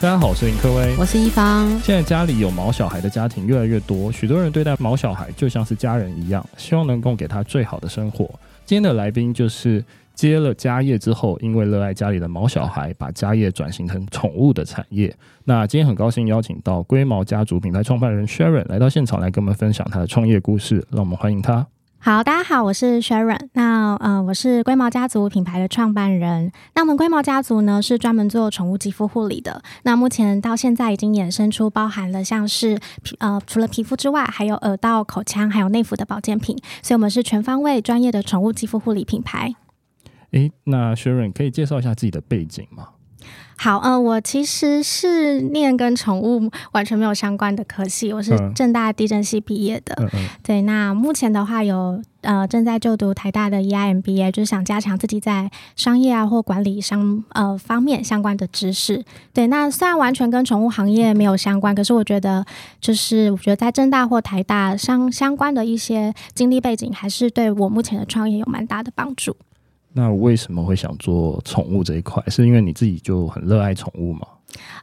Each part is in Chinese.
大家好，我是林科威，我是一方。现在家里有毛小孩的家庭越来越多，许多人对待毛小孩就像是家人一样，希望能够给他最好的生活。今天的来宾就是接了家业之后，因为热爱家里的毛小孩，把家业转型成宠物的产业。那今天很高兴邀请到龟毛家族品牌创办人 Sharon 来到现场，来跟我们分享他的创业故事。让我们欢迎他。好，大家好，我是 Sharon。那呃，我是龟毛家族品牌的创办人。那我们龟毛家族呢，是专门做宠物肌肤护理的。那目前到现在已经衍生出包含了像是皮呃，除了皮肤之外，还有耳道、口腔，还有内服的保健品。所以，我们是全方位专业的宠物肌肤护理品牌。诶，那 Sharon 可以介绍一下自己的背景吗？好，呃，我其实是念跟宠物完全没有相关的科系，我是正大地震系毕业的。嗯嗯、对，那目前的话有呃正在就读台大的 EIMBA，就是想加强自己在商业啊或管理商呃方面相关的知识。对，那虽然完全跟宠物行业没有相关，可是我觉得就是我觉得在正大或台大相相关的一些经历背景，还是对我目前的创业有蛮大的帮助。那为什么会想做宠物这一块？是因为你自己就很热爱宠物吗？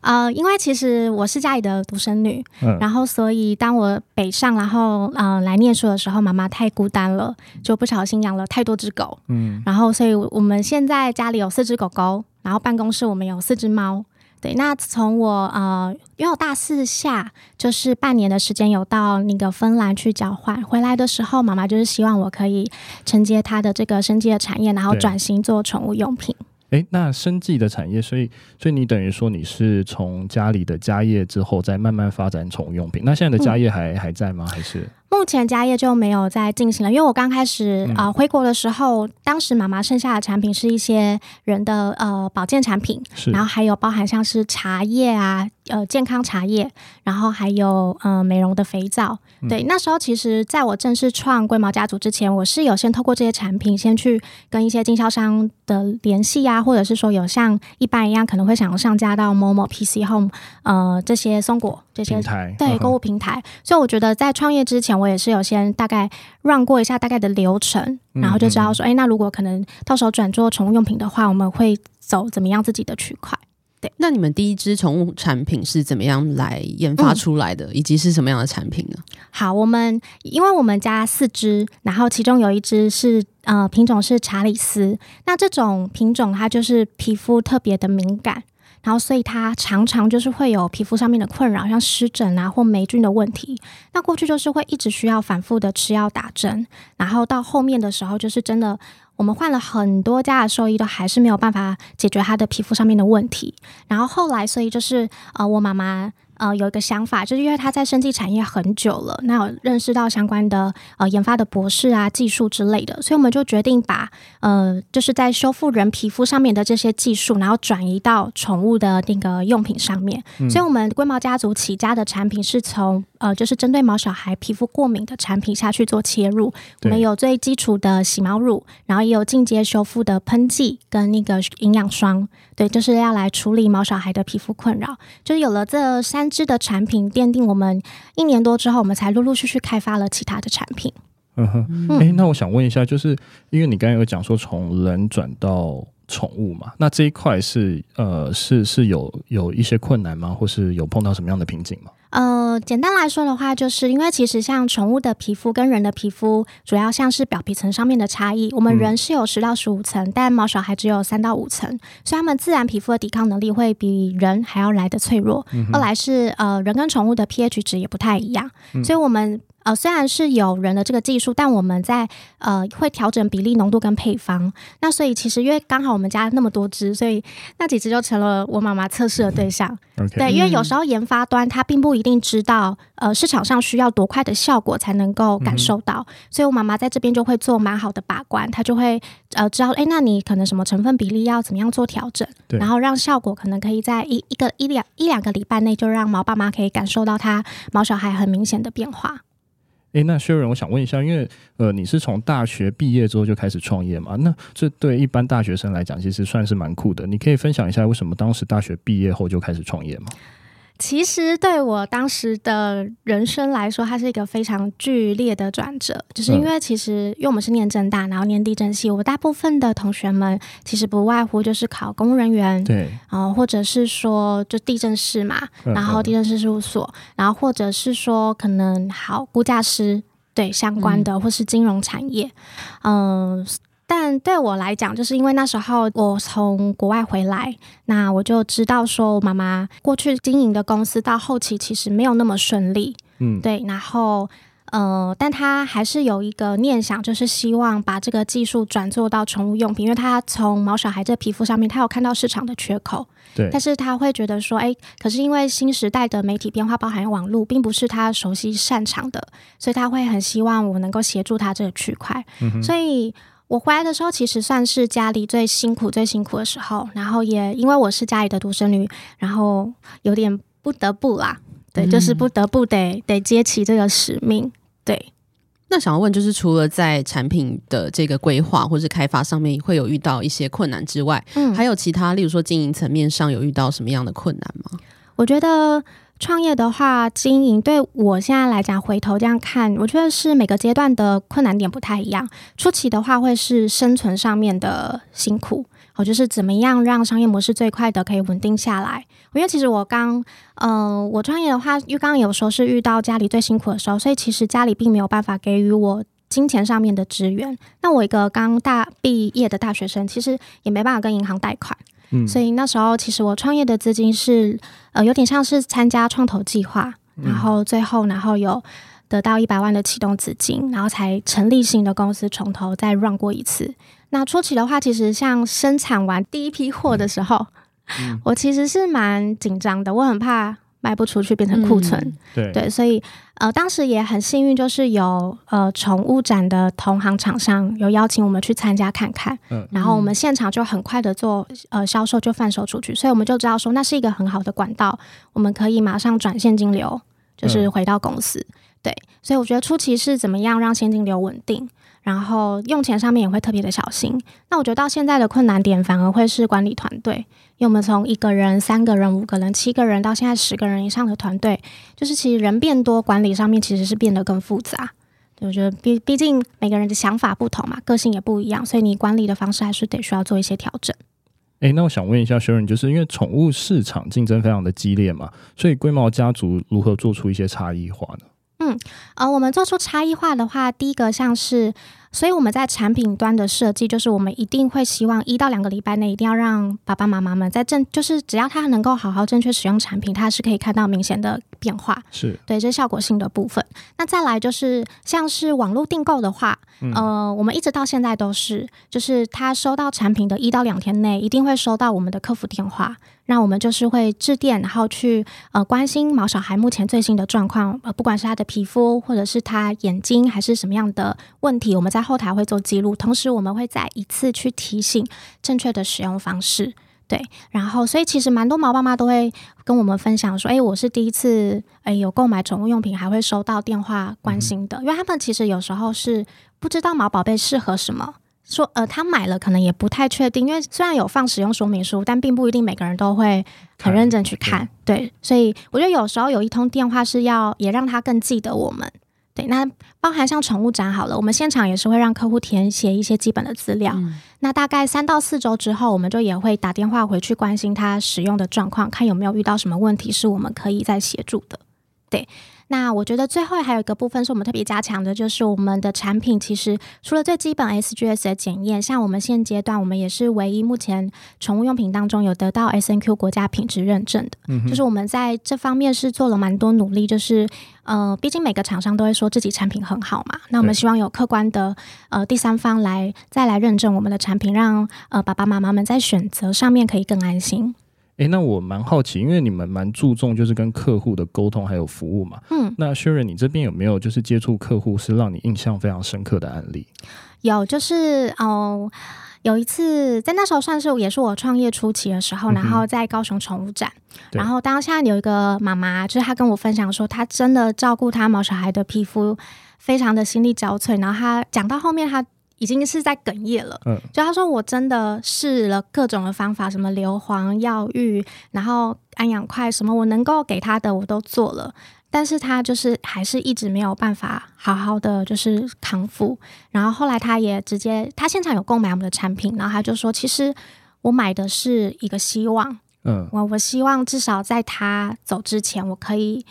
呃，因为其实我是家里的独生女，嗯，然后所以当我北上，然后呃来念书的时候，妈妈太孤单了，就不小心养了太多只狗，嗯，然后所以我们现在家里有四只狗狗，然后办公室我们有四只猫。对，那从我呃，因为我大四下就是半年的时间，有到那个芬兰去交换，回来的时候，妈妈就是希望我可以承接她的这个生计的产业，然后转型做宠物用品。哎，那生计的产业，所以所以你等于说你是从家里的家业之后，再慢慢发展宠物用品。那现在的家业还、嗯、还在吗？还是？目前家业就没有再进行了，因为我刚开始啊、呃、回国的时候，当时妈妈剩下的产品是一些人的呃保健产品，然后还有包含像是茶叶啊，呃健康茶叶，然后还有呃美容的肥皂。对，那时候其实在我正式创龟毛家族之前，我是有先透过这些产品先去跟一些经销商的联系啊，或者是说有像一般一样可能会想要上架到 Momo、PC Home 呃这些松果这些对购物平台，所以我觉得在创业之前我。我也是有先大概 run 过一下大概的流程，然后就知道说，哎、嗯嗯欸，那如果可能到时候转做宠物用品的话，我们会走怎么样自己的区块？对，那你们第一支宠物产品是怎么样来研发出来的，嗯、以及是什么样的产品呢？好，我们因为我们家四只，然后其中有一只是呃品种是查理斯，那这种品种它就是皮肤特别的敏感。然后，所以他常常就是会有皮肤上面的困扰，像湿疹啊或霉菌的问题。那过去就是会一直需要反复的吃药打针，然后到后面的时候，就是真的我们换了很多家的兽医，都还是没有办法解决他的皮肤上面的问题。然后后来，所以就是呃，我妈妈。呃，有一个想法，就是因为他在生技产业很久了，那有认识到相关的呃研发的博士啊、技术之类的，所以我们就决定把呃，就是在修复人皮肤上面的这些技术，然后转移到宠物的那个用品上面。嗯、所以，我们龟毛家族起家的产品是从呃，就是针对毛小孩皮肤过敏的产品下去做切入。我们有最基础的洗毛乳，然后也有进阶修复的喷剂跟那个营养霜。对，就是要来处理毛小孩的皮肤困扰。就是有了这三支的产品，奠定我们一年多之后，我们才陆陆续续开发了其他的产品。嗯哼，哎、欸，那我想问一下，就是因为你刚刚有讲说从人转到宠物嘛，那这一块是呃是是有有一些困难吗？或是有碰到什么样的瓶颈吗？呃，简单来说的话，就是因为其实像宠物的皮肤跟人的皮肤，主要像是表皮层上面的差异。我们人是有十到十五层，但毛小孩只有三到五层，所以他们自然皮肤的抵抗能力会比人还要来的脆弱。嗯、二来是呃，人跟宠物的 pH 值也不太一样，嗯、所以我们。呃，虽然是有人的这个技术，但我们在呃会调整比例、浓度跟配方。那所以其实因为刚好我们家那么多只，所以那几只就成了我妈妈测试的对象。对，因为有时候研发端它并不一定知道呃市场上需要多快的效果才能够感受到，嗯、所以我妈妈在这边就会做蛮好的把关，她就会呃知道，哎，那你可能什么成分比例要怎么样做调整，然后让效果可能可以在一一个一两一两个礼拜内就让毛爸妈可以感受到它毛小孩很明显的变化。诶，那薛仁我想问一下，因为呃，你是从大学毕业之后就开始创业嘛？那这对一般大学生来讲，其实算是蛮酷的。你可以分享一下为什么当时大学毕业后就开始创业吗？其实对我当时的人生来说，它是一个非常剧烈的转折，就是因为其实因为我们是念正大，然后念地震系，我大部分的同学们其实不外乎就是考公务人员，对，然后或者是说就地政士嘛，然后地震师事务所，然后或者是说可能好估价师对相关的，或是金融产业，嗯。呃但对我来讲，就是因为那时候我从国外回来，那我就知道说，我妈妈过去经营的公司到后期其实没有那么顺利，嗯，对。然后，呃，但她还是有一个念想，就是希望把这个技术转做到宠物用品，因为她从毛小孩这皮肤上面，她有看到市场的缺口，对。但是她会觉得说，哎，可是因为新时代的媒体变化，包含网络，并不是她熟悉擅长的，所以她会很希望我能够协助她这个区块，嗯，所以。我回来的时候，其实算是家里最辛苦、最辛苦的时候。然后也因为我是家里的独生女，然后有点不得不啦，对，嗯、就是不得不得得接起这个使命。对，那想要问，就是除了在产品的这个规划或是开发上面会有遇到一些困难之外，嗯，还有其他，例如说经营层面上有遇到什么样的困难吗？我觉得。创业的话，经营对我现在来讲，回头这样看，我觉得是每个阶段的困难点不太一样。初期的话，会是生存上面的辛苦，哦，就是怎么样让商业模式最快的可以稳定下来。因为其实我刚，嗯、我创业的话，因为刚刚有时候是遇到家里最辛苦的时候，所以其实家里并没有办法给予我金钱上面的支援。那我一个刚大毕业的大学生，其实也没办法跟银行贷款。嗯，所以那时候其实我创业的资金是，呃，有点像是参加创投计划，然后最后然后有得到一百万的启动资金，然后才成立新的公司，从头再 run 过一次。那初期的话，其实像生产完第一批货的时候，嗯，我其实是蛮紧张的，我很怕。卖不出去变成库存，嗯、对对，所以呃，当时也很幸运，就是有呃宠物展的同行厂商有邀请我们去参加看看，嗯，然后我们现场就很快的做呃销售就贩售出去，所以我们就知道说那是一个很好的管道，我们可以马上转现金流，就是回到公司，嗯、对，所以我觉得初期是怎么样让现金流稳定。然后用钱上面也会特别的小心。那我觉得到现在的困难点反而会是管理团队，因为我们从一个人、三个人、五个人、七个人到现在十个人以上的团队，就是其实人变多，管理上面其实是变得更复杂。我觉得毕毕竟每个人的想法不同嘛，个性也不一样，所以你管理的方式还是得需要做一些调整。诶，那我想问一下 Sharon，就是因为宠物市场竞争非常的激烈嘛，所以龟毛家族如何做出一些差异化呢？嗯，呃，我们做出差异化的话，第一个像是，所以我们在产品端的设计，就是我们一定会希望一到两个礼拜内，一定要让爸爸妈妈们在正，就是只要他能够好好正确使用产品，他是可以看到明显的变化。是对，这是效果性的部分。那再来就是像是网络订购的话，嗯、呃，我们一直到现在都是，就是他收到产品的一到两天内，一定会收到我们的客服电话。那我们就是会致电，然后去呃关心毛小孩目前最新的状况，呃，不管是他的皮肤，或者是他眼睛，还是什么样的问题，我们在后台会做记录，同时我们会再一次去提醒正确的使用方式。对，然后所以其实蛮多毛爸妈都会跟我们分享说，哎，我是第一次哎有购买宠物用品，还会收到电话关心的，嗯、因为他们其实有时候是不知道毛宝贝适合什么。说呃，他买了可能也不太确定，因为虽然有放使用说明书，但并不一定每个人都会很认真去看。对，对，所以我觉得有时候有一通电话是要也让他更记得我们。对，那包含像宠物展好了，我们现场也是会让客户填写一些基本的资料。嗯、那大概三到四周之后，我们就也会打电话回去关心他使用的状况，看有没有遇到什么问题是我们可以再协助的。对。那我觉得最后还有一个部分是我们特别加强的，就是我们的产品其实除了最基本 SGS 的检验，像我们现阶段我们也是唯一目前宠物用品当中有得到 SNQ 国家品质认证的，嗯、就是我们在这方面是做了蛮多努力，就是呃，毕竟每个厂商都会说自己产品很好嘛，那我们希望有客观的呃第三方来再来认证我们的产品，让呃爸爸妈妈们在选择上面可以更安心。诶，那我蛮好奇，因为你们蛮注重就是跟客户的沟通还有服务嘛。嗯，那 Sharon，你这边有没有就是接触客户是让你印象非常深刻的案例？有，就是哦，有一次在那时候算是也是我创业初期的时候，嗯、然后在高雄宠物展，对然后当下有一个妈妈，就是她跟我分享说，她真的照顾她毛小孩的皮肤非常的心力交瘁，然后她讲到后面她。已经是在哽咽了。嗯，就他说我真的试了各种的方法，什么硫磺药浴，然后安养块，什么我能够给他的我都做了，但是他就是还是一直没有办法好好的就是康复。然后后来他也直接，他现场有购买我们的产品，然后他就说，其实我买的是一个希望，嗯，我我希望至少在他走之前，我可以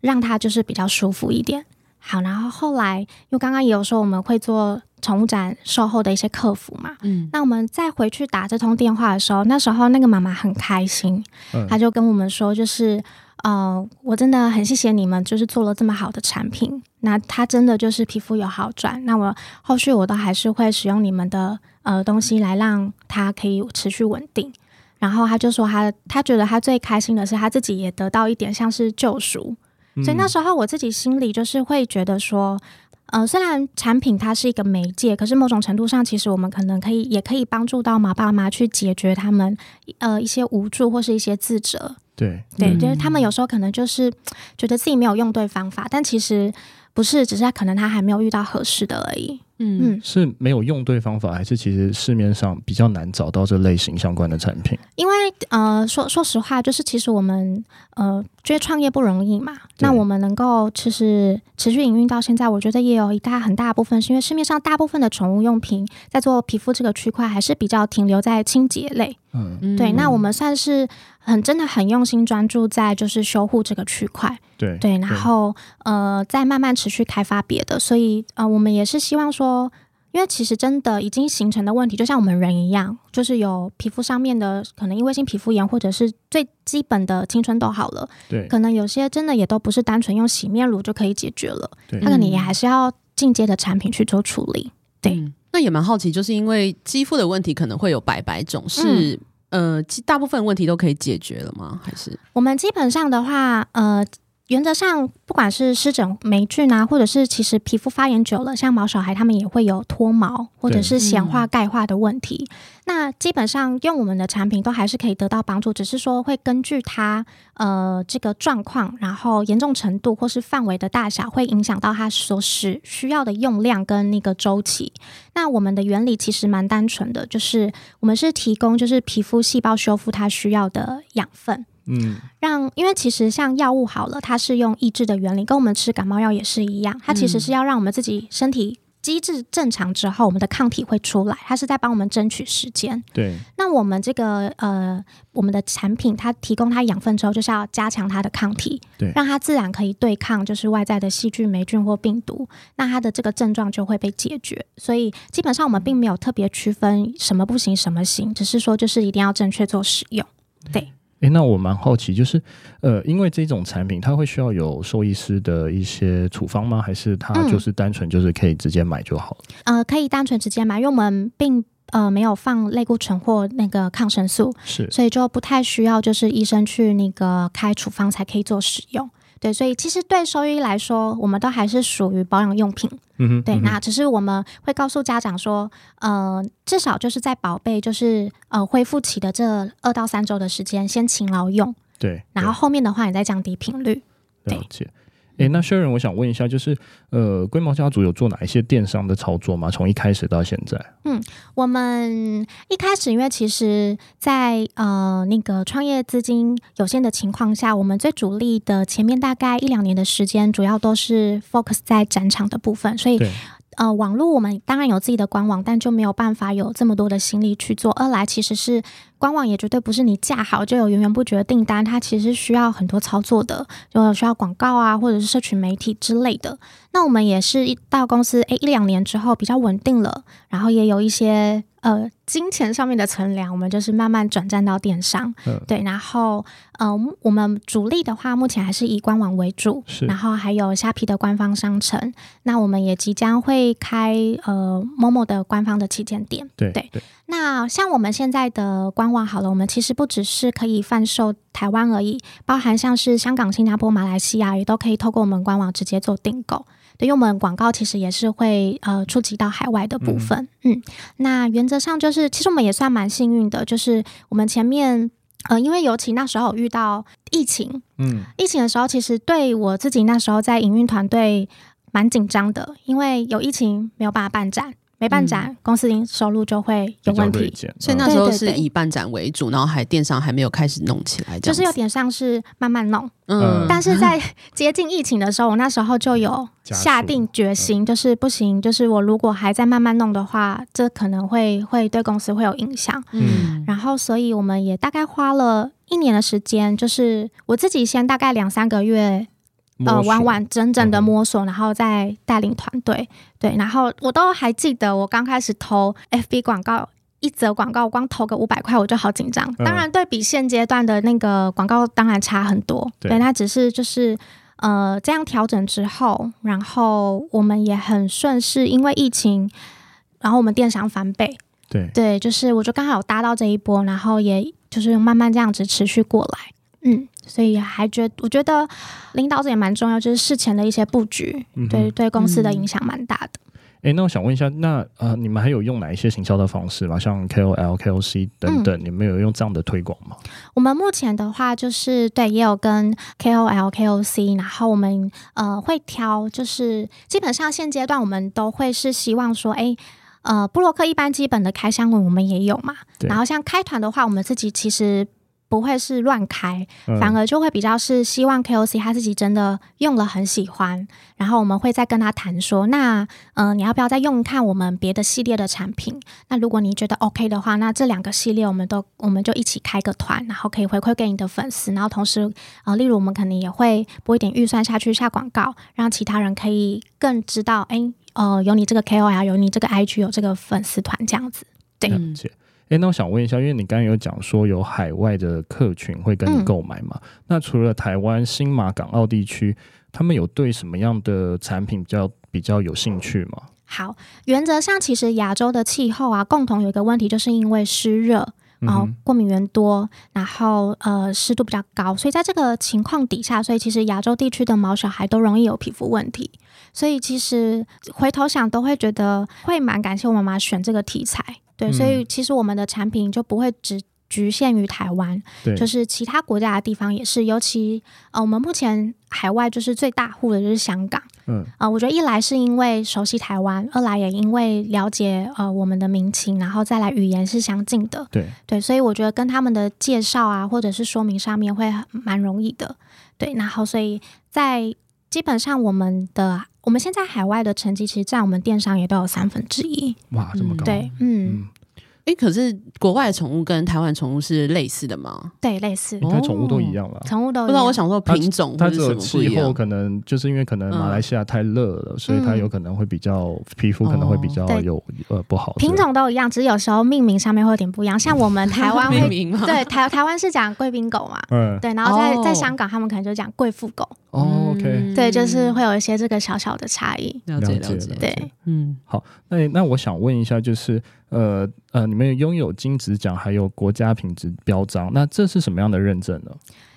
让他就是比较舒服一点。好，然后后来，因为刚刚也有说我们会做宠物展售后的一些客服嘛，嗯，那我们再回去打这通电话的时候，那时候那个妈妈很开心，嗯，她就跟我们说，就是呃，我真的很谢谢你们，就是做了这么好的产品，那她真的就是皮肤有好转，那我后续我都还是会使用你们的呃东西来让它可以持续稳定，然后她就说她她觉得她最开心的是她自己也得到一点像是救赎。所以那时候我自己心里就是会觉得说，呃，虽然产品它是一个媒介，可是某种程度上，其实我们可能可以也可以帮助到马爸妈去解决他们呃一些无助或是一些自责。对对，就是他们有时候可能就是觉得自己没有用对方法，但其实不是，只是可能他还没有遇到合适的而已。嗯，是没有用对方法，还是其实市面上比较难找到这类型相关的产品？因为呃，说说实话，就是其实我们呃，觉得创业不容易嘛。那我们能够其实持续营运到现在，我觉得也有一大很大部分是因为市面上大部分的宠物用品在做皮肤这个区块，还是比较停留在清洁类。嗯，对。那我们算是很真的很用心专注在就是修护这个区块。对对，然后呃，再慢慢持续开发别的，所以呃，我们也是希望说，因为其实真的已经形成的问题，就像我们人一样，就是有皮肤上面的可能因为性皮肤炎，或者是最基本的青春痘好了，对，可能有些真的也都不是单纯用洗面乳就可以解决了，对，它可能也还是要进阶的产品去做处理。对，嗯、那也蛮好奇，就是因为肌肤的问题可能会有百百种，是、嗯、呃，大部分问题都可以解决了吗？还是我们基本上的话，呃。原则上，不管是湿疹、霉菌啊，或者是其实皮肤发炎久了，像毛小孩他们也会有脱毛或者是显化、钙化的问题。嗯、那基本上用我们的产品都还是可以得到帮助，只是说会根据它呃这个状况，然后严重程度或是范围的大小，会影响到它所需需要的用量跟那个周期。那我们的原理其实蛮单纯的，就是我们是提供就是皮肤细胞修复它需要的养分。嗯，让因为其实像药物好了，它是用抑制的原理，跟我们吃感冒药也是一样，它其实是要让我们自己身体机制正常之后，我们的抗体会出来，它是在帮我们争取时间。对，那我们这个呃，我们的产品它提供它养分之后，就是要加强它的抗体，对，让它自然可以对抗就是外在的细菌、霉菌或病毒，那它的这个症状就会被解决。所以基本上我们并没有特别区分什么不行，什么行，只是说就是一定要正确做使用，对。诶，那我蛮好奇，就是呃，因为这种产品它会需要有兽医师的一些处方吗？还是它就是单纯就是可以直接买就好了？嗯、呃，可以单纯直接买，因为我们并呃没有放类固醇或那个抗生素，是，所以就不太需要就是医生去那个开处方才可以做使用。对，所以其实对兽医来说，我们都还是属于保养用品。嗯哼，对，嗯，那只是我们会告诉家长说，呃，至少就是在宝贝就是呃恢复期的这二到三周的时间，先勤劳用。对，然后后面的话，你再降低频率。了解。诶，那 Sharon，我想问一下，就是呃，龟毛家族有做哪一些电商的操作吗？从一开始到现在？嗯，我们一开始因为其实在，在呃那个创业资金有限的情况下，我们最主力的前面大概一两年的时间，主要都是 focus 在展场的部分，所以。呃，网络我们当然有自己的官网，但就没有办法有这么多的心力去做。二来，其实是官网也绝对不是你架好就有源源不绝的订单，它其实需要很多操作的，就需要广告啊，或者是社群媒体之类的。那我们也是一到公司，诶，一两年之后比较稳定了，然后也有一些。呃，金钱上面的存粮，我们就是慢慢转战到电商，嗯、对。然后，呃，我们主力的话，目前还是以官网为主，是。然后还有虾皮的官方商城，那我们也即将会开呃 Momo 的官方的旗舰店，对对。那像我们现在的官网好了，我们其实不只是可以贩售台湾而已，包含像是香港、新加坡、马来西亚也都可以透过我们官网直接做订购。对，因为我们广告其实也是会呃触及到海外的部分，嗯，嗯，那原则上就是，其实我们也算蛮幸运的，就是我们前面呃，因为尤其那时候遇到疫情，嗯，疫情的时候，其实对我自己那时候在营运团队蛮紧张的，因为有疫情没有办法办展，没办展，嗯、公司营收入就会有问题。所以那时候是以办展为主，然后还电商还没有开始弄起来，就是有点像是慢慢弄。嗯，但是在 接近疫情的时候，我那时候就有下定决心，就是不行，就是我如果还在慢慢弄的话，这可能会会对公司会有影响。嗯，然后所以我们也大概花了一年的时间，就是我自己先大概两三个月。呃，完完整整的摸索，然后再带领团队，对，然后我都还记得，我刚开始投 FB 广告，一则广告光投个五百块，我就好紧张。当然，对比现阶段的那个广告，当然差很多。对，那只是就是呃，这样调整之后，然后我们也很顺势，因为疫情，然后我们电商翻倍。对对，就是我就刚好有搭到这一波，然后也就是慢慢这样子持续过来。嗯，所以还觉我觉得领导者也蛮重要，就是事前的一些布局，嗯、对对公司的影响蛮大的。哎、欸，那我想问一下，那呃，你们还有用哪一些行销的方式吗？像 KOL、KOC 等等，嗯、你们有用这样的推广吗？我们目前的话，就是对，也有跟 KOL、KOC，然后我们呃会挑，就是基本上现阶段我们都会是希望说，哎、欸，呃，布洛克一般基本的开箱文我们也有嘛，然后像开团的话，我们自己其实。不会是乱开，反而就会比较是希望 KOC 他自己真的用了很喜欢，然后我们会再跟他谈说，那嗯、呃，你要不要再用看我们别的系列的产品？那如果你觉得 OK 的话，那这两个系列我们都我们就一起开个团，然后可以回馈给你的粉丝，然后同时呃，例如我们可能也会拨一点预算下去下广告，让其他人可以更知道，哎，呃，有你这个 KOL，有你这个 IG，有这个粉丝团这样子，对。嗯哎，那我想问一下，因为你刚刚有讲说有海外的客群会跟你购买嘛？嗯、那除了台湾、新马、港澳地区，他们有对什么样的产品比较比较有兴趣吗？好，原则上其实亚洲的气候啊，共同有一个问题，就是因为湿热，然后过敏源多，然后呃湿度比较高，所以在这个情况底下，所以其实亚洲地区的毛小孩都容易有皮肤问题。所以其实回头想，都会觉得会蛮感谢我妈妈选这个题材。对，所以其实我们的产品就不会只局限于台湾，对就是其他国家的地方也是。尤其呃，我们目前海外就是最大户的就是香港，嗯啊、呃，我觉得一来是因为熟悉台湾，二来也因为了解呃我们的民情，然后再来语言是相近的，对对，所以我觉得跟他们的介绍啊或者是说明上面会蛮容易的，对。然后所以在基本上我们的。我们现在海外的成绩，其实占我们电商也都有三分之一。哇，这么高！对，嗯。哎，可是国外的宠物跟台湾宠物是类似的吗？对，类似。你看宠物都一样了，宠物都。不知道，我想说品种它只有气候可能就是因为可能马来西亚太热了，所以它有可能会比较皮肤可能会比较有呃不好。品种都一样，只是有时候命名上面会有点不一样。像我们 台湾会对台台湾是讲贵宾狗嘛，嗯，对，然后在在香港他们可能就讲贵妇狗。哦，OK，对，就是会有一些这个小小的差异。了解了解，对，嗯，好，那那我想问一下，就是。呃呃，你们拥有金质奖，还有国家品质标章，那这是什么样的认证呢？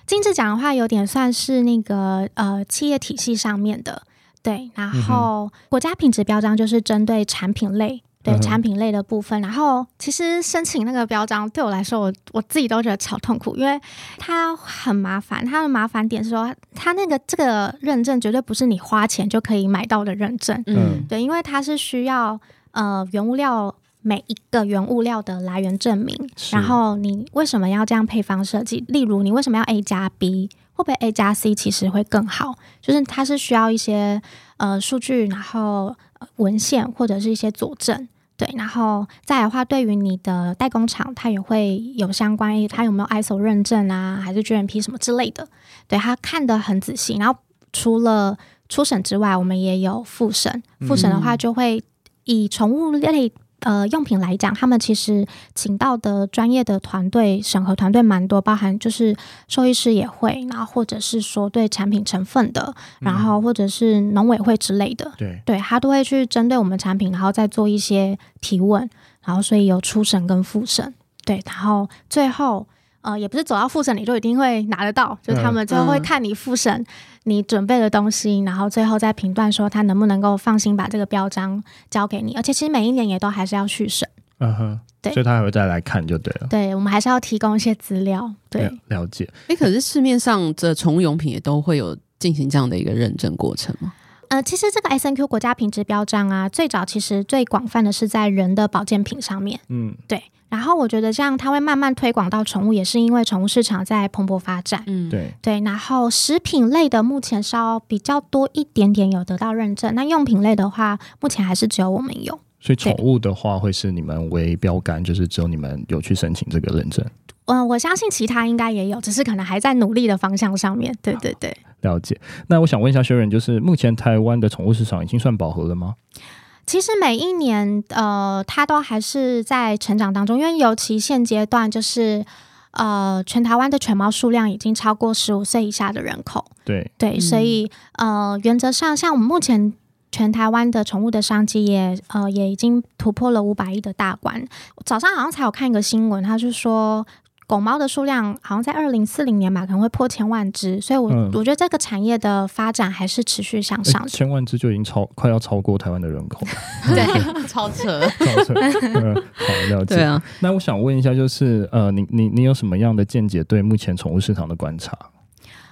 金质奖的话，有点算是那个呃企业体系上面的，对。然后国家品质标章就是针对产品类，对、产品类的部分。然后其实申请那个标章对我来说，我我自己都觉得超痛苦，因为它很麻烦。它的麻烦点是说，它那个这个认证绝对不是你花钱就可以买到的认证，嗯，对，因为它是需要呃原物料。每一个原物料的来源证明，然后你为什么要这样配方设计？例如，你为什么要 A 加 B？会不会 A 加 C 其实会更好？就是它是需要一些呃数据，然后文献或者是一些佐证，对。然后再来的话，对于你的代工厂，它也会有相关于，它有没有 ISO 认证啊，还是 GMP 什么之类的？对，它看得很仔细。然后除了初审之外，我们也有复审。复审的话，就会以宠物类。呃，用品来讲，他们其实请到的专业的团队审核团队蛮多，包含就是兽医师也会，然后或者是说对产品成分的，然后或者是农委会之类的，嗯、对，对他都会去针对我们产品，然后再做一些提问，然后所以有初审跟复审，对，然后最后。呃，也不是走到复审你就一定会拿得到，就他们最后会看你复审你准备的东西，嗯、然后最后再评断说他能不能够放心把这个标章交给你。而且其实每一年也都还是要续审，嗯哼，对，所以他还会再来看就对了。对，我们还是要提供一些资料，对，了，解。哎，可是市面上的宠物用品也都会有进行这样的一个认证过程吗？呃，其实这个 SNQ 国家品质标章啊，最早其实最广泛的是在人的保健品上面。嗯，对。然后我觉得这样它会慢慢推广到宠物，也是因为宠物市场在蓬勃发展。嗯，对对。然后食品类的目前稍比较多一点点有得到认证，那用品类的话，目前还是只有我们有。所以宠物的话，会是你们为标杆，就是只有你们有去申请这个认证。嗯、呃，我相信其他应该也有，只是可能还在努力的方向上面。对对对，了解。那我想问一下 Sharon，就是目前台湾的宠物市场已经算饱和了吗？其实每一年，呃，它都还是在成长当中，因为尤其现阶段，就是呃，全台湾的犬猫数量已经超过十五岁以下的人口。对对，所以呃，原则上，像我们目前全台湾的宠物的商机也呃也已经突破了五百亿的大关。早上好像才有看一个新闻，他是说。狗猫的数量好像在二零四零年吧，可能会破千万只，所以我，我、嗯、我觉得这个产业的发展还是持续向上的。千万只就已经超快要超过台湾的人口了，对，超车，超车。嗯、好了解。对啊，那我想问一下，就是呃，你你你有什么样的见解？对目前宠物市场的观察？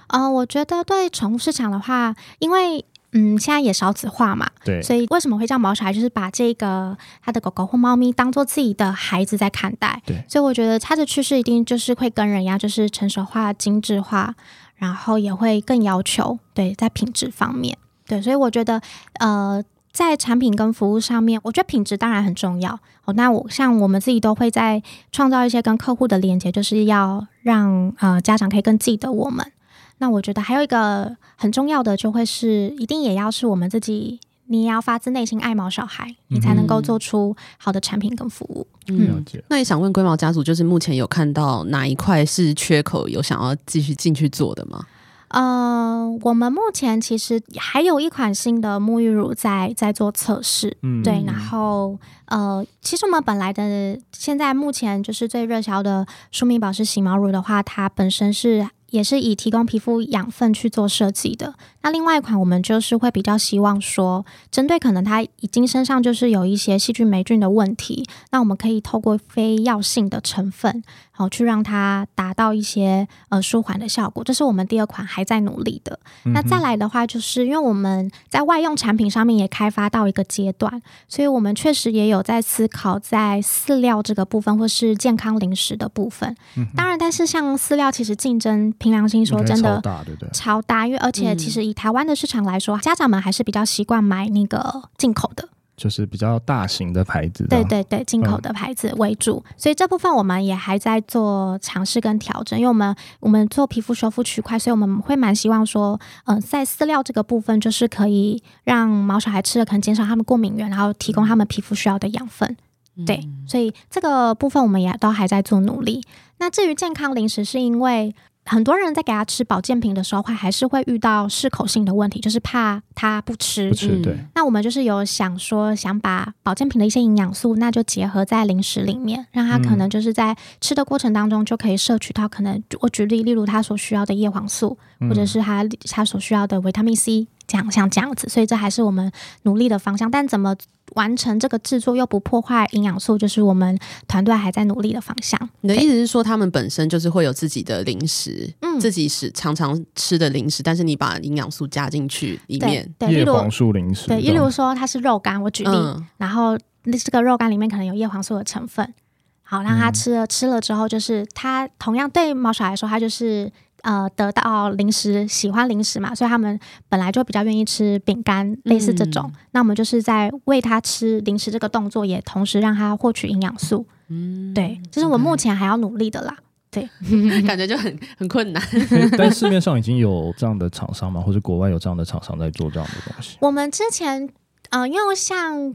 呃，我觉得对宠物市场的话，因为。嗯，现在也少子化嘛，对，所以为什么会叫毛小孩？就是把这个他的狗狗或猫咪当做自己的孩子在看待，对，所以我觉得它的趋势一定就是会跟人一样，就是成熟化、精致化，然后也会更要求，对，在品质方面，对，所以我觉得，呃，在产品跟服务上面，我觉得品质当然很重要。哦，那我像我们自己都会在创造一些跟客户的连接，就是要让呃家长可以更记得我们。那我觉得还有一个很重要的，就会是一定也要是我们自己，你也要发自内心爱毛小孩，你才能够做出好的产品跟服务。嗯，了解。那也想问龟毛家族，就是目前有看到哪一块是缺口，有想要继续进去做的吗？呃，我们目前其实还有一款新的沐浴乳在在做测试，嗯，对。然后呃，其实我们本来的现在目前就是最热销的舒敏保湿洗毛乳的话，它本身是。也是以提供皮肤养分去做设计的。那另外一款，我们就是会比较希望说，针对可能它已经身上就是有一些细菌、霉菌的问题，那我们可以透过非药性的成分，好去让它达到一些呃舒缓的效果。这是我们第二款还在努力的。嗯、那再来的话，就是因为我们在外用产品上面也开发到一个阶段，所以我们确实也有在思考在饲料这个部分，或是健康零食的部分。嗯、当然，但是像饲料，其实竞争凭良心说真的超大，对对？超大，因为而且其实以台湾的市场来说，家长们还是比较习惯买那个进口的，就是比较大型的牌子。对对对，进口的牌子为主，嗯、所以这部分我们也还在做尝试跟调整。因为我们我们做皮肤修复区块，所以我们会蛮希望说，嗯、呃，在饲料这个部分，就是可以让毛小孩吃了，可能减少他们过敏源，然后提供他们皮肤需要的养分。嗯、对，所以这个部分我们也都还在做努力。那至于健康零食，是因为。很多人在给他吃保健品的时候，会还是会遇到适口性的问题，就是怕他不吃。不吃，对。那我们就是有想说，想把保健品的一些营养素，那就结合在零食里面，让他可能就是在吃的过程当中就可以摄取到可能，我举例，例如他所需要的叶黄素，或者是他他所需要的维他命 C。这样像这样子，所以这还是我们努力的方向。但怎么完成这个制作又不破坏营养素，就是我们团队还在努力的方向。你的意思是说，他们本身就是会有自己的零食，嗯，自己是常常吃的零食，但是你把营养素加进去里面，对，叶黄素零食，对，例如说它是肉干，我举例，嗯、然后那这个肉干里面可能有叶黄素的成分，好让他吃了、嗯、吃了之后，就是他同样对毛小孩来说，他就是。呃，得到零食，喜欢零食嘛，所以他们本来就比较愿意吃饼干，类似这种。嗯、那我们就是在喂他吃零食这个动作，也同时让他获取营养素。嗯，对，这是我们目前还要努力的啦。对，感觉就很很困难。但市面 上已经有这样的厂商吗？或者国外有这样的厂商在做这样的东西？我们之前，呃，因为像。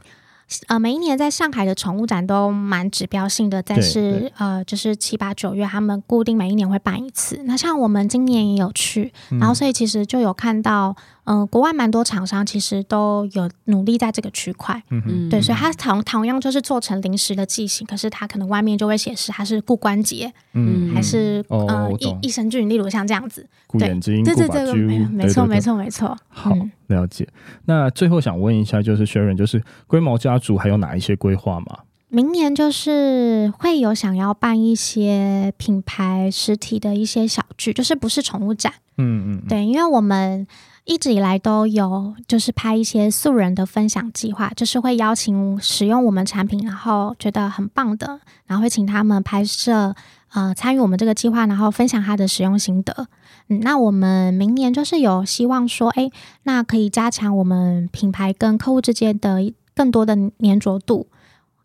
呃，每一年在上海的宠物展都蛮指标性的，但是呃，就是七八九月他们固定每一年会办一次。那像我们今年也有去，嗯、然后所以其实就有看到。嗯、呃，国外蛮多厂商其实都有努力在这个区块，嗯哼，对，所以它同同样就是做成临时的剂型，可是它可能外面就会显示它是固关节，嗯，还是、哦、呃益益生菌，例如像这样子，顾眼睛，对对对对，没错没错没错。好，了解。那最后想问一下，就是 Sharon，就是龟毛家族还有哪一些规划吗？明年就是会有想要办一些品牌实体的一些小聚，就是不是宠物展，嗯，嗯嗯，对，因为我们。一直以来都有，就是拍一些素人的分享计划，就是会邀请使用我们产品，然后觉得很棒的，然后会请他们拍摄，呃，参与我们这个计划，然后分享他的使用心得。嗯，那我们明年就是有希望说，哎，那可以加强我们品牌跟客户之间的更多的粘着度。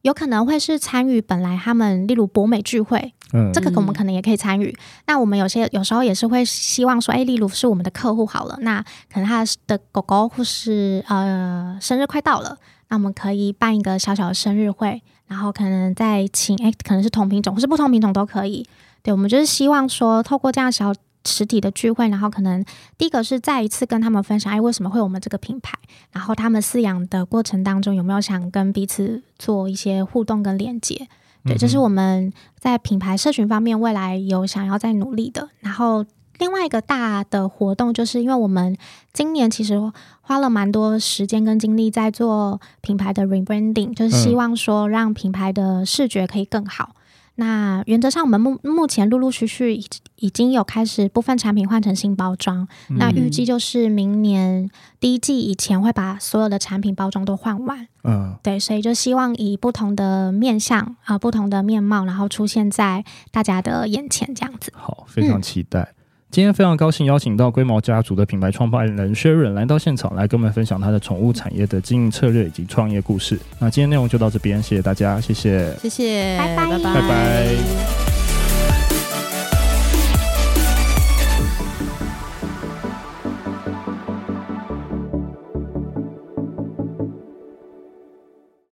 有可能会是参与本来他们例如博美聚会，这个我们可能也可以参与。那我们有些有时候也是会希望说，哎，例如是我们的客户好了，那可能他的狗狗或是呃生日快到了，那我们可以办一个小小的生日会，然后可能再请哎，可能是同品种或是不同品种都可以。对，我们就是希望说，透过这样小。实体的聚会，然后可能第一个是再一次跟他们分享，哎，为什么会有我们这个品牌？然后他们饲养的过程当中有没有想跟彼此做一些互动跟连接？对，这是我们在品牌社群方面未来有想要再努力的。然后另外一个大的活动，就是因为我们今年其实花了蛮多时间跟精力在做品牌的 rebranding，就是希望说让品牌的视觉可以更好。那原则上，我们目目前陆陆续续已已经有开始部分产品换成新包装。嗯、那预计就是明年第一季以前会把所有的产品包装都换完。嗯，对，所以就希望以不同的面向啊、呃，不同的面貌，然后出现在大家的眼前，这样子。好，非常期待。嗯今天非常高兴邀请到龟毛家族的品牌创办人 Sharon 来到现场，来跟我们分享他的宠物产业的经营策略以及创业故事。那今天内容就到这边，谢谢大家，谢谢，谢谢，拜拜，拜拜。